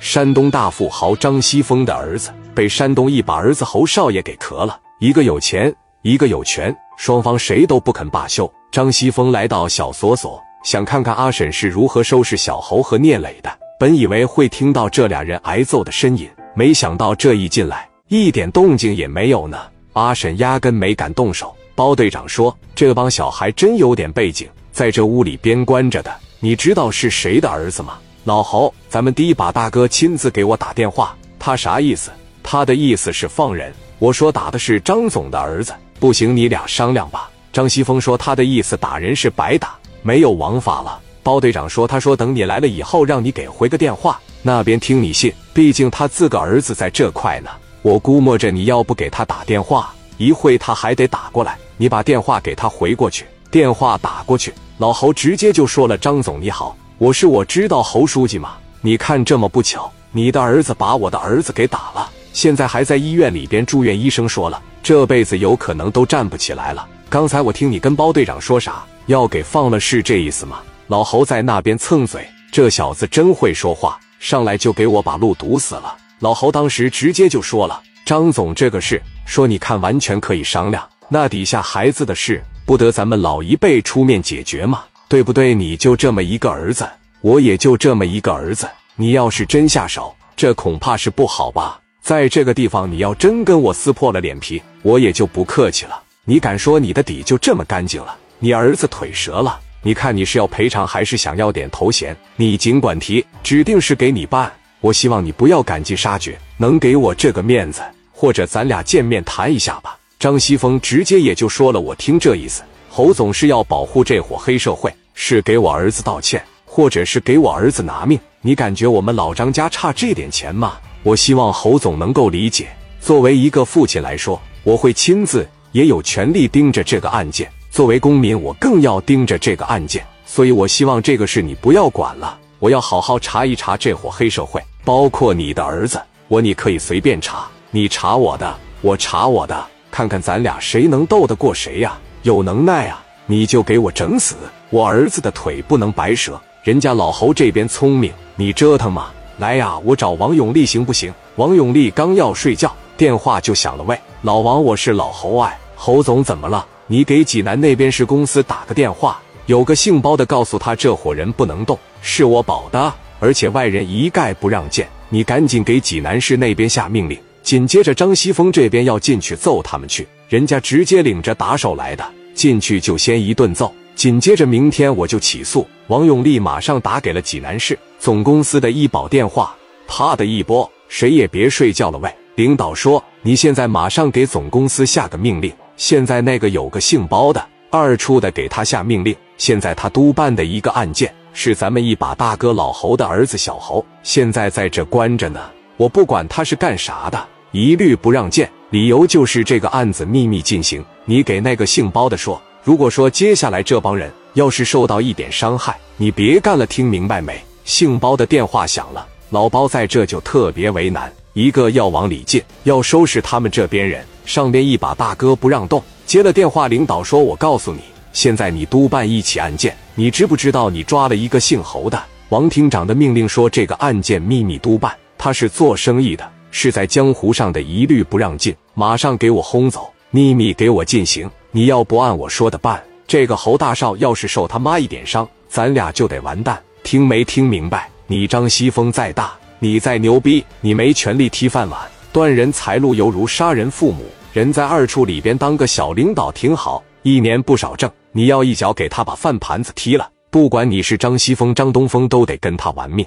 山东大富豪张西峰的儿子被山东一把儿子侯少爷给磕了，一个有钱，一个有权，双方谁都不肯罢休。张西峰来到小锁所，想看看阿婶是如何收拾小侯和聂磊的。本以为会听到这俩人挨揍的呻吟，没想到这一进来，一点动静也没有呢。阿婶压根没敢动手。包队长说：“这帮小孩真有点背景，在这屋里边关着的，你知道是谁的儿子吗？”老侯，咱们第一把大哥亲自给我打电话，他啥意思？他的意思是放人。我说打的是张总的儿子，不行，你俩商量吧。张西峰说他的意思打人是白打，没有王法了。包队长说，他说等你来了以后，让你给回个电话，那边听你信，毕竟他自个儿子在这块呢。我估摸着你要不给他打电话，一会他还得打过来，你把电话给他回过去。电话打过去，老侯直接就说了：“张总你好。”我是我知道侯书记嘛？你看这么不巧，你的儿子把我的儿子给打了，现在还在医院里边住院。医生说了，这辈子有可能都站不起来了。刚才我听你跟包队长说啥，要给放了是这意思吗？老侯在那边蹭嘴，这小子真会说话，上来就给我把路堵死了。老侯当时直接就说了：“张总，这个事，说你看完全可以商量，那底下孩子的事，不得咱们老一辈出面解决吗？”对不对？你就这么一个儿子，我也就这么一个儿子。你要是真下手，这恐怕是不好吧？在这个地方，你要真跟我撕破了脸皮，我也就不客气了。你敢说你的底就这么干净了？你儿子腿折了，你看你是要赔偿还是想要点头衔？你尽管提，指定是给你办。我希望你不要赶尽杀绝，能给我这个面子，或者咱俩见面谈一下吧。张西峰直接也就说了，我听这意思，侯总是要保护这伙黑社会。是给我儿子道歉，或者是给我儿子拿命？你感觉我们老张家差这点钱吗？我希望侯总能够理解。作为一个父亲来说，我会亲自也有权利盯着这个案件。作为公民，我更要盯着这个案件。所以，我希望这个事你不要管了，我要好好查一查这伙黑社会，包括你的儿子。我你可以随便查，你查我的，我查我的，看看咱俩谁能斗得过谁呀？有能耐啊！你就给我整死！我儿子的腿不能白折。人家老侯这边聪明，你折腾嘛？来呀，我找王永利行不行？王永利刚要睡觉，电话就响了。喂，老王，我是老侯哎，侯总怎么了？你给济南那边市公司打个电话，有个姓包的，告诉他这伙人不能动，是我保的，而且外人一概不让见。你赶紧给济南市那边下命令。紧接着，张西峰这边要进去揍他们去，人家直接领着打手来的。进去就先一顿揍，紧接着明天我就起诉。王永利马上打给了济南市总公司的医保电话，啪的一拨，谁也别睡觉了。喂，领导说你现在马上给总公司下个命令，现在那个有个姓包的二处的给他下命令，现在他督办的一个案件是咱们一把大哥老侯的儿子小侯，现在在这关着呢。我不管他是干啥的，一律不让见。理由就是这个案子秘密进行。你给那个姓包的说，如果说接下来这帮人要是受到一点伤害，你别干了，听明白没？姓包的电话响了，老包在这就特别为难，一个要往里进，要收拾他们这边人，上边一把大哥不让动。接了电话，领导说：“我告诉你，现在你督办一起案件，你知不知道你抓了一个姓侯的？王厅长的命令说，这个案件秘密督办，他是做生意的。”是在江湖上的一律不让进，马上给我轰走，秘密给我进行。你要不按我说的办，这个侯大少要是受他妈一点伤，咱俩就得完蛋。听没听明白？你张西峰再大，你再牛逼，你没权利踢饭碗，断人财路犹如杀人父母。人在二处里边当个小领导挺好，一年不少挣。你要一脚给他把饭盘子踢了，不管你是张西峰、张东风，都得跟他玩命。